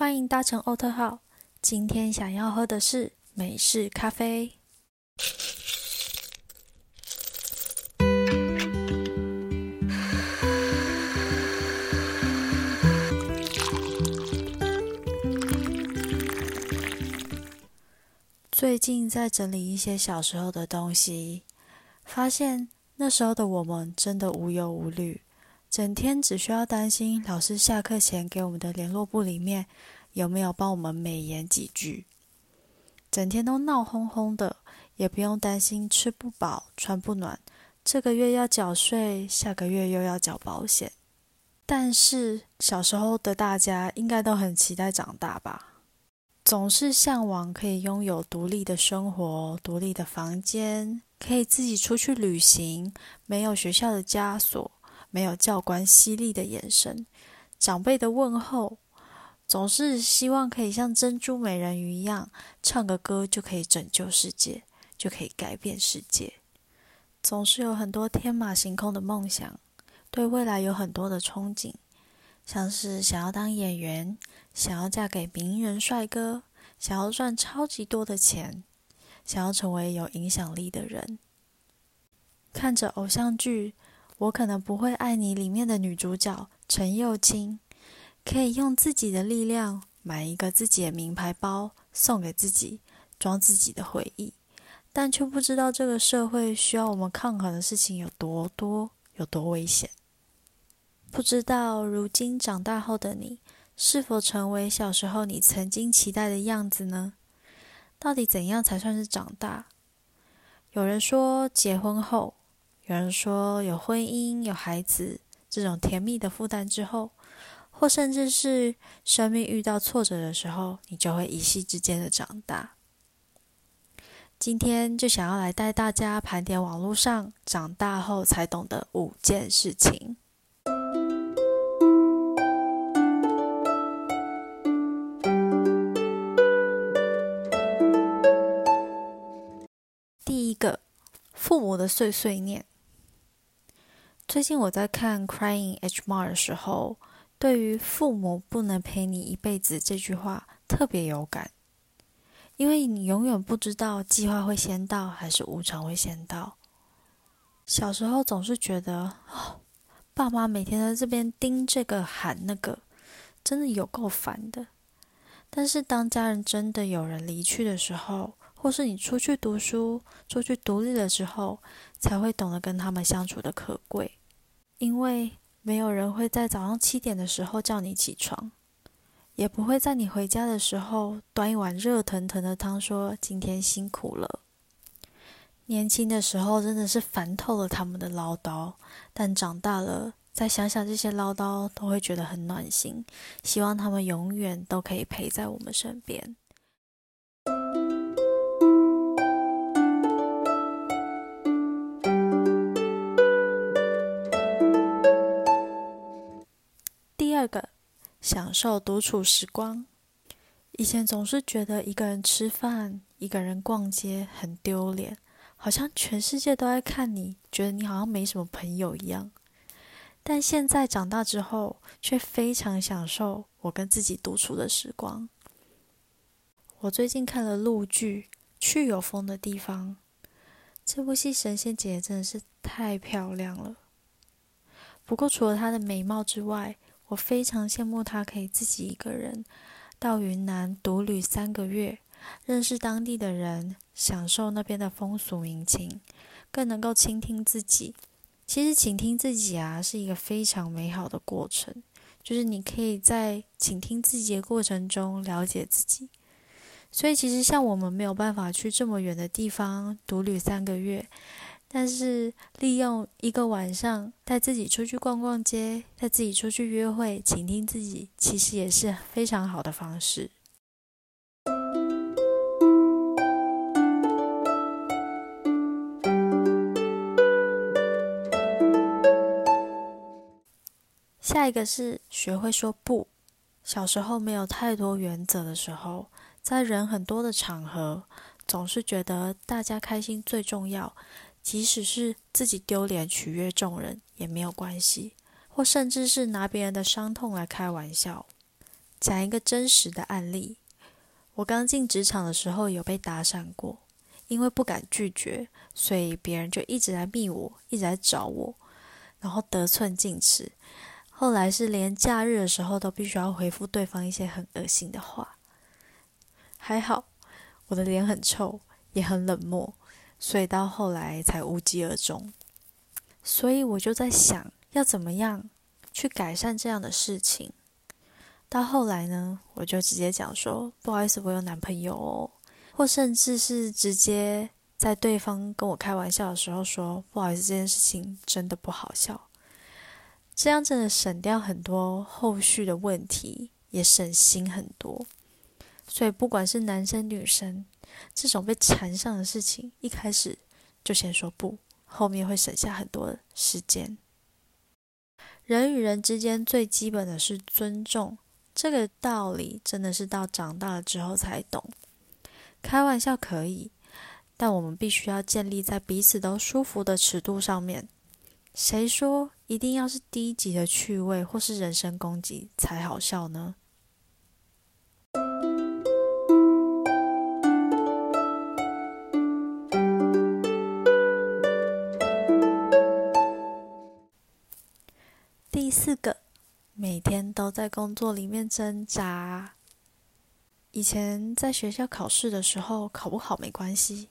欢迎搭乘欧特号。今天想要喝的是美式咖啡。最近在整理一些小时候的东西，发现那时候的我们真的无忧无虑，整天只需要担心老师下课前给我们的联络簿里面有没有帮我们美言几句，整天都闹哄哄的，也不用担心吃不饱穿不暖，这个月要缴税，下个月又要缴保险。但是小时候的大家应该都很期待长大吧？总是向往可以拥有独立的生活、独立的房间，可以自己出去旅行，没有学校的枷锁，没有教官犀利的眼神，长辈的问候，总是希望可以像珍珠美人鱼一样，唱个歌就可以拯救世界，就可以改变世界。总是有很多天马行空的梦想，对未来有很多的憧憬。像是想要当演员，想要嫁给名人帅哥，想要赚超级多的钱，想要成为有影响力的人。看着偶像剧，我可能不会爱你里面的女主角陈幼卿，可以用自己的力量买一个自己的名牌包送给自己，装自己的回忆，但却不知道这个社会需要我们抗衡的事情有多多，有多危险。不知道如今长大后的你，是否成为小时候你曾经期待的样子呢？到底怎样才算是长大？有人说结婚后，有人说有婚姻、有孩子这种甜蜜的负担之后，或甚至是生命遇到挫折的时候，你就会一夕之间的长大。今天就想要来带大家盘点网络上长大后才懂的五件事情。第一个父母的碎碎念。最近我在看《Crying H Mar》的时候，对于“父母不能陪你一辈子”这句话特别有感，因为你永远不知道计划会先到还是无常会先到。小时候总是觉得，哦，爸妈每天在这边盯这个喊那个，真的有够烦的。但是当家人真的有人离去的时候，或是你出去读书、出去独立了之后，才会懂得跟他们相处的可贵。因为没有人会在早上七点的时候叫你起床，也不会在你回家的时候端一碗热腾腾的汤，说今天辛苦了。年轻的时候真的是烦透了他们的唠叨，但长大了再想想这些唠叨，都会觉得很暖心。希望他们永远都可以陪在我们身边。享受独处时光。以前总是觉得一个人吃饭、一个人逛街很丢脸，好像全世界都在看你，觉得你好像没什么朋友一样。但现在长大之后，却非常享受我跟自己独处的时光。我最近看了陆剧《去有风的地方》，这部戏神仙姐姐真的是太漂亮了。不过除了她的美貌之外，我非常羡慕他可以自己一个人到云南独旅三个月，认识当地的人，享受那边的风俗民情，更能够倾听自己。其实倾听自己啊，是一个非常美好的过程，就是你可以在倾听自己的过程中了解自己。所以其实像我们没有办法去这么远的地方独旅三个月。但是，利用一个晚上带自己出去逛逛街，带自己出去约会，倾听自己，其实也是非常好的方式。下一个是学会说不。小时候没有太多原则的时候，在人很多的场合，总是觉得大家开心最重要。即使是自己丢脸取悦众人也没有关系，或甚至是拿别人的伤痛来开玩笑。讲一个真实的案例。我刚进职场的时候有被搭讪过，因为不敢拒绝，所以别人就一直在密我，一直在找我，然后得寸进尺。后来是连假日的时候都必须要回复对方一些很恶心的话。还好我的脸很臭，也很冷漠，所以到后来才无疾而终。所以我就在想，要怎么样去改善这样的事情。到后来呢，我就直接讲说：“不好意思，我有男朋友哦。”或甚至是直接在对方跟我开玩笑的时候说：“不好意思，这件事情真的不好笑。”这样真的省掉很多后续的问题，也省心很多。所以不管是男生女生，这种被缠上的事情，一开始就先说不，后面会省下很多时间。人与人之间最基本的是尊重。这个道理真的是到长大了之后才懂。开玩笑可以，但我们必须要建立在彼此都舒服的尺度上面。谁说一定要是低级的趣味或是人身攻击才好笑呢？第四个。每天都在工作里面挣扎。以前在学校考试的时候，考不好没关系，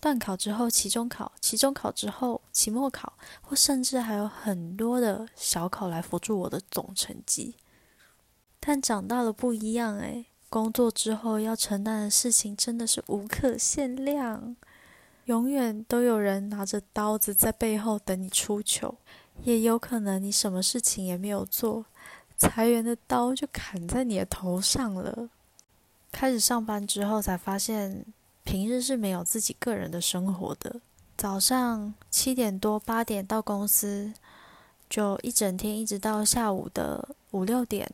段考之后期中考，期中考之后期末考，或甚至还有很多的小考来辅助我的总成绩。但长大了不一样诶，工作之后要承担的事情真的是无可限量，永远都有人拿着刀子在背后等你出糗，也有可能你什么事情也没有做。裁员的刀就砍在你的头上了。开始上班之后，才发现平日是没有自己个人的生活的。早上七点多八点到公司，就一整天一直到下午的五六点。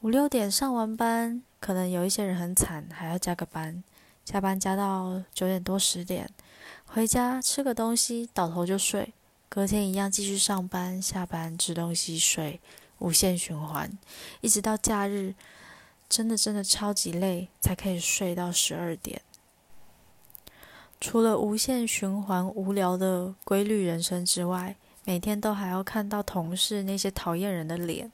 五六点上完班，可能有一些人很惨，还要加个班，加班加到九点多十点，回家吃个东西，倒头就睡。隔天一样继续上班，下班吃东西睡。无限循环，一直到假日，真的真的超级累，才可以睡到十二点。除了无限循环无聊的规律人生之外，每天都还要看到同事那些讨厌人的脸，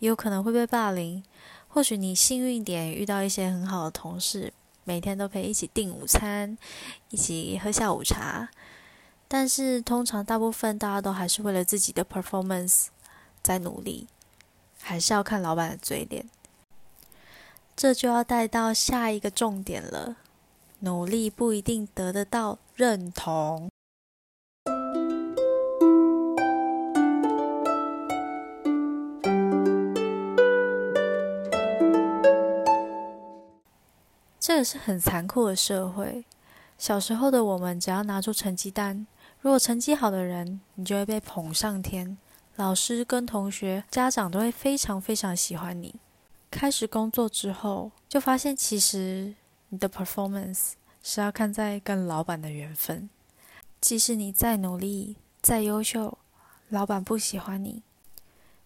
也有可能会被霸凌。或许你幸运点，遇到一些很好的同事，每天都可以一起订午餐，一起喝下午茶。但是通常大部分大家都还是为了自己的 performance 在努力。还是要看老板的嘴脸，这就要带到下一个重点了。努力不一定得得到认同。这个是很残酷的社会。小时候的我们，只要拿出成绩单，如果成绩好的人，你就会被捧上天。老师跟同学、家长都会非常非常喜欢你。开始工作之后，就发现其实你的 performance 是要看在跟老板的缘分。即使你再努力、再优秀，老板不喜欢你，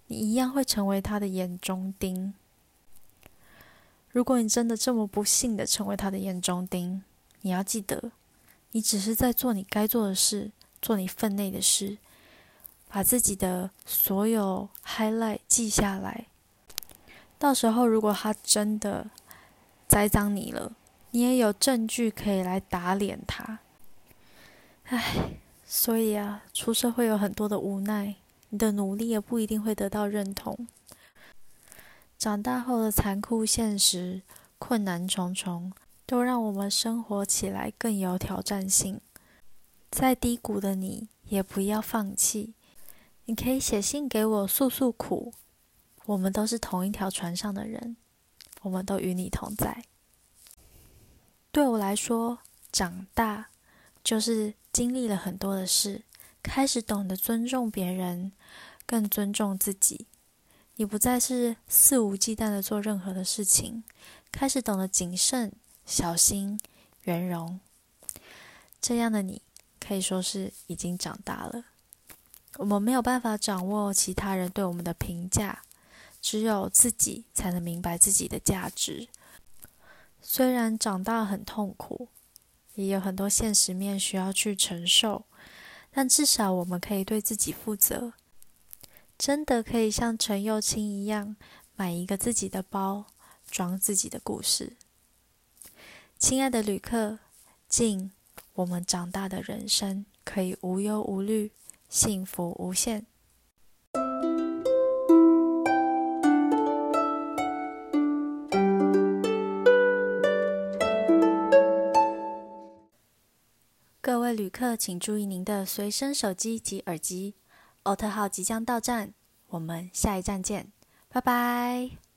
你一样会成为他的眼中钉。如果你真的这么不幸的成为他的眼中钉，你要记得，你只是在做你该做的事，做你分内的事。把自己的所有 highlight 记下来，到时候如果他真的栽赃你了，你也有证据可以来打脸他。唉，所以啊，出社会有很多的无奈，你的努力也不一定会得到认同。长大后的残酷现实、困难重重，都让我们生活起来更有挑战性。再低谷的你，也不要放弃。你可以写信给我诉诉苦，我们都是同一条船上的人，我们都与你同在。对我来说，长大就是经历了很多的事，开始懂得尊重别人，更尊重自己。你不再是肆无忌惮的做任何的事情，开始懂得谨慎、小心、圆融。这样的你，可以说是已经长大了。我们没有办法掌握其他人对我们的评价，只有自己才能明白自己的价值。虽然长大很痛苦，也有很多现实面需要去承受，但至少我们可以对自己负责。真的可以像陈幼清一样，买一个自己的包，装自己的故事。亲爱的旅客，敬我们长大的人生可以无忧无虑，幸福无限。各位旅客，请注意您的随身手机及耳机，奥特号即将到站，我们下一站见，拜拜。